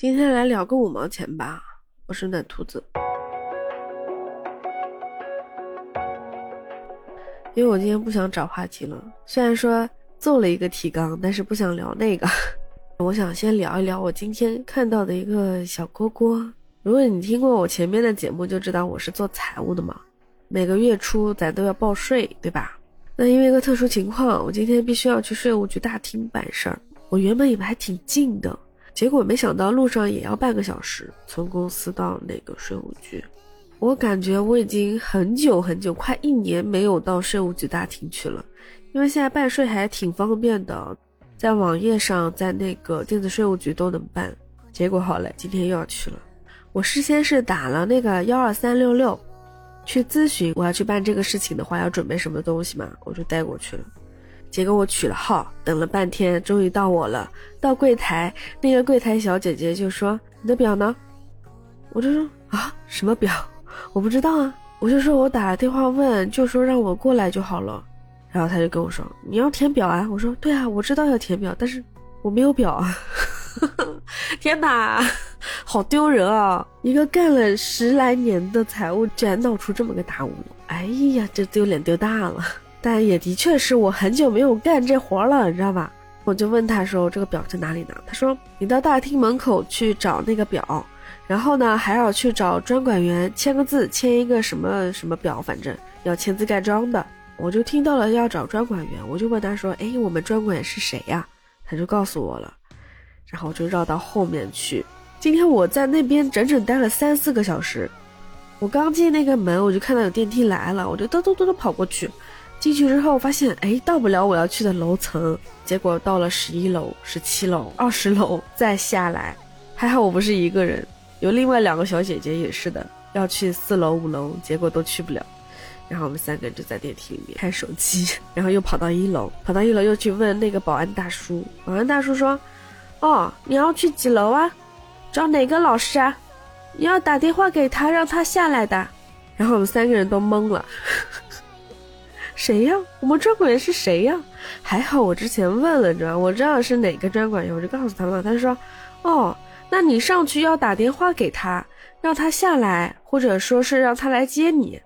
今天来聊个五毛钱吧，我是暖兔子。因为我今天不想找话题了，虽然说做了一个提纲，但是不想聊那个。我想先聊一聊我今天看到的一个小蝈蝈。如果你听过我前面的节目，就知道我是做财务的嘛。每个月初咱都要报税，对吧？那因为一个特殊情况，我今天必须要去税务局大厅办事儿。我原本以为还挺近的。结果没想到路上也要半个小时，从公司到那个税务局。我感觉我已经很久很久，快一年没有到税务局大厅去了，因为现在办税还挺方便的，在网页上，在那个电子税务局都能办。结果好了，今天又要去了。我事先是打了那个幺二三六六，去咨询我要去办这个事情的话要准备什么东西嘛，我就带过去了。结果我取了号，等了半天，终于到我了。到柜台，那个柜台小姐姐就说：“你的表呢？”我就说：“啊，什么表？我不知道啊。”我就说：“我打了电话问，就说让我过来就好了。”然后他就跟我说：“你要填表啊？”我说：“对啊，我知道要填表，但是我没有表啊。”天哪，好丢人啊！一个干了十来年的财务，居然闹出这么个大乌龙！哎呀，这丢脸丢大了。但也的确是我很久没有干这活了，你知道吧？我就问他说：“这个表在哪里呢？”他说：“你到大厅门口去找那个表，然后呢还要去找专管员签个字，签一个什么什么表，反正要签字盖章的。”我就听到了要找专管员，我就问他说：“哎，我们专管员是谁呀？”他就告诉我了，然后我就绕到后面去。今天我在那边整整待了三四个小时。我刚进那个门，我就看到有电梯来了，我就咚咚咚的跑过去。进去之后发现，哎，到不了我要去的楼层，结果到了十一楼、十七楼、二十楼，再下来，还好我不是一个人，有另外两个小姐姐也是的，要去四楼、五楼，结果都去不了，然后我们三个人就在电梯里面看手机，然后又跑到一楼，跑到一楼又去问那个保安大叔，保安大叔说，哦，你要去几楼啊？找哪个老师啊？你要打电话给他，让他下来的，然后我们三个人都懵了。谁呀？我们专管员是谁呀？还好我之前问了，你知道我知道是哪个专管员，我就告诉他了。他说：“哦，那你上去要打电话给他，让他下来，或者说是让他来接你。”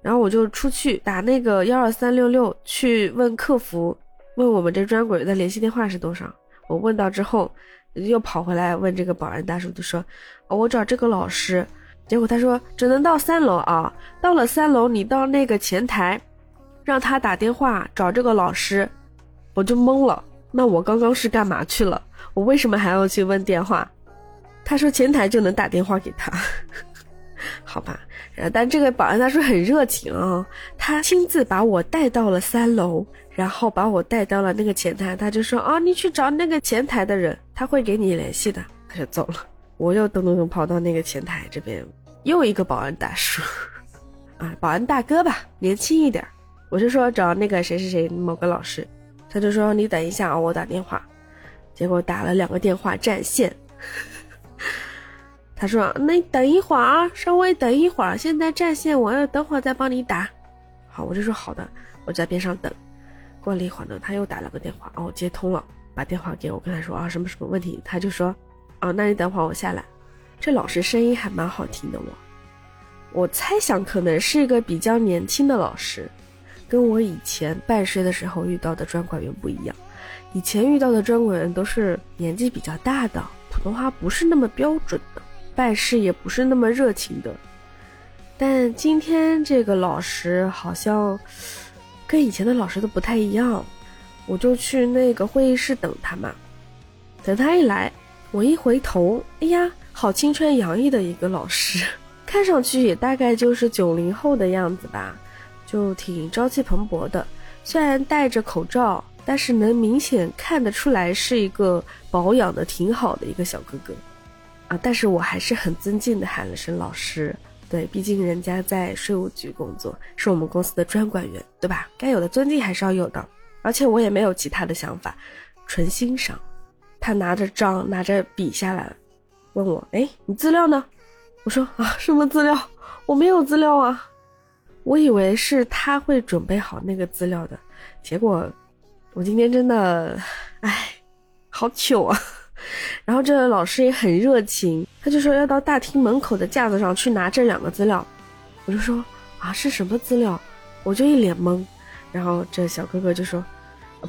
然后我就出去打那个幺二三六六去问客服，问我们这专管员的联系电话是多少。我问到之后，又跑回来问这个保安大叔，就说：“，我找这个老师。”结果他说：“只能到三楼啊，到了三楼你到那个前台。”让他打电话找这个老师，我就懵了。那我刚刚是干嘛去了？我为什么还要去问电话？他说前台就能打电话给他，好吧。但这个保安大叔很热情啊，他亲自把我带到了三楼，然后把我带到了那个前台。他就说啊，你去找那个前台的人，他会给你联系的。他就走了。我又噔噔噔跑到那个前台这边，又一个保安大叔，啊，保安大哥吧，年轻一点。我就说找那个谁谁谁某个老师，他就说你等一下啊，我打电话。结果打了两个电话占线，他说那你等一会儿啊，稍微等一会儿，现在占线，我要等会儿再帮你打。好，我就说好的，我在边上等。过了一会儿呢，他又打了个电话，哦，接通了，把电话给我，跟他说啊什么什么问题，他就说啊，那你等会儿我下来。这老师声音还蛮好听的，我我猜想可能是一个比较年轻的老师。跟我以前办税的时候遇到的专管员不一样，以前遇到的专管员都是年纪比较大的，普通话不是那么标准的，办事也不是那么热情的。但今天这个老师好像跟以前的老师都不太一样，我就去那个会议室等他嘛。等他一来，我一回头，哎呀，好青春洋溢的一个老师，看上去也大概就是九零后的样子吧。就挺朝气蓬勃的，虽然戴着口罩，但是能明显看得出来是一个保养的挺好的一个小哥哥，啊！但是我还是很尊敬的喊了声老师，对，毕竟人家在税务局工作，是我们公司的专管员，对吧？该有的尊敬还是要有的。而且我也没有其他的想法，纯欣赏。他拿着章，拿着笔下来，问我：“哎，你资料呢？”我说：“啊，什么资料？我没有资料啊。”我以为是他会准备好那个资料的，结果我今天真的，唉，好糗啊！然后这个老师也很热情，他就说要到大厅门口的架子上去拿这两个资料。我就说啊，是什么资料？我就一脸懵。然后这小哥哥就说，不，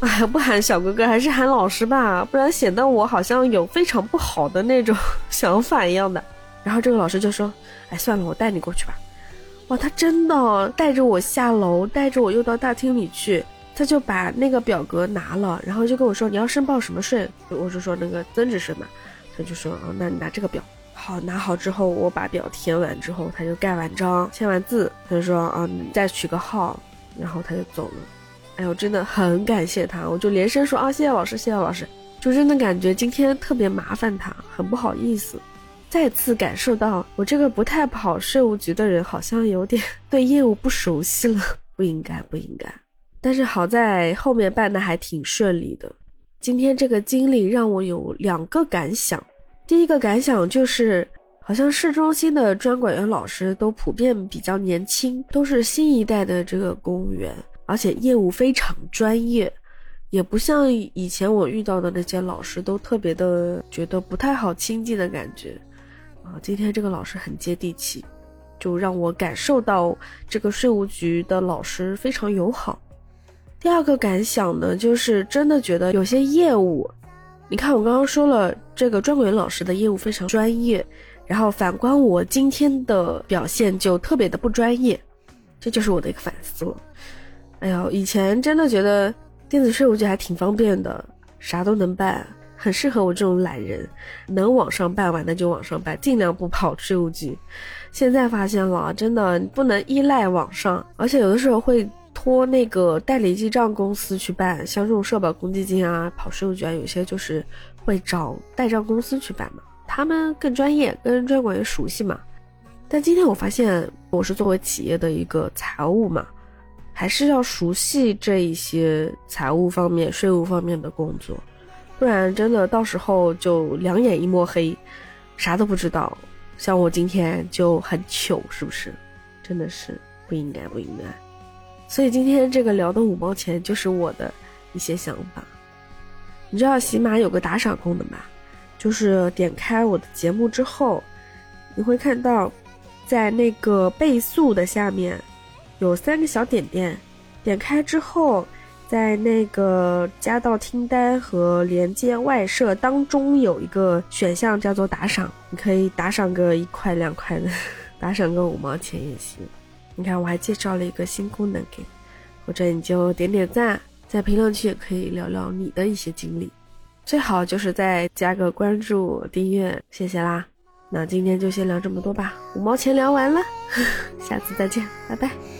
哎呀，不喊小哥哥，还是喊老师吧，不然显得我好像有非常不好的那种 想法一样的。然后这个老师就说，哎，算了，我带你过去吧。哇，他真的带着我下楼，带着我又到大厅里去。他就把那个表格拿了，然后就跟我说：“你要申报什么税？”我就说：“那个增值税嘛。”他就说：“啊，那你拿这个表。”好，拿好之后，我把表填完之后，他就盖完章、签完字，他就说：“啊，你再取个号。”然后他就走了。哎呦，真的很感谢他，我就连声说：“啊，谢谢老师，谢谢老师。”就真的感觉今天特别麻烦他，很不好意思。再次感受到我这个不太跑税务局的人，好像有点 对业务不熟悉了。不应该，不应该。但是好在后面办的还挺顺利的。今天这个经历让我有两个感想。第一个感想就是，好像市中心的专管员老师都普遍比较年轻，都是新一代的这个公务员，而且业务非常专业，也不像以前我遇到的那些老师都特别的觉得不太好亲近的感觉。啊，今天这个老师很接地气，就让我感受到这个税务局的老师非常友好。第二个感想呢，就是真的觉得有些业务，你看我刚刚说了，这个专管员老师的业务非常专业，然后反观我今天的表现就特别的不专业，这就是我的一个反思了。哎呦，以前真的觉得电子税务局还挺方便的，啥都能办，很适合我这种懒人，能网上办完的就网上办，尽量不跑税务局。现在发现了，真的不能依赖网上，而且有的时候会。托那个代理记账公司去办，像这种社保公积金啊、跑税务局啊，有些就是会找代账公司去办嘛，他们更专业，跟专管员熟悉嘛。但今天我发现，我是作为企业的一个财务嘛，还是要熟悉这一些财务方面、税务方面的工作，不然真的到时候就两眼一抹黑，啥都不知道。像我今天就很糗，是不是？真的是不应该，不应该。所以今天这个聊的五毛钱就是我的一些想法。你知道喜马有个打赏功能吧？就是点开我的节目之后，你会看到，在那个倍速的下面有三个小点点，点开之后，在那个加到听单和连接外设当中有一个选项叫做打赏，你可以打赏个一块两块的，打赏个五毛钱也行。你看，我还介绍了一个新功能给你，或者你就点点赞，在评论区也可以聊聊你的一些经历，最好就是再加个关注、订阅，谢谢啦。那今天就先聊这么多吧，五毛钱聊完了，下次再见，拜拜。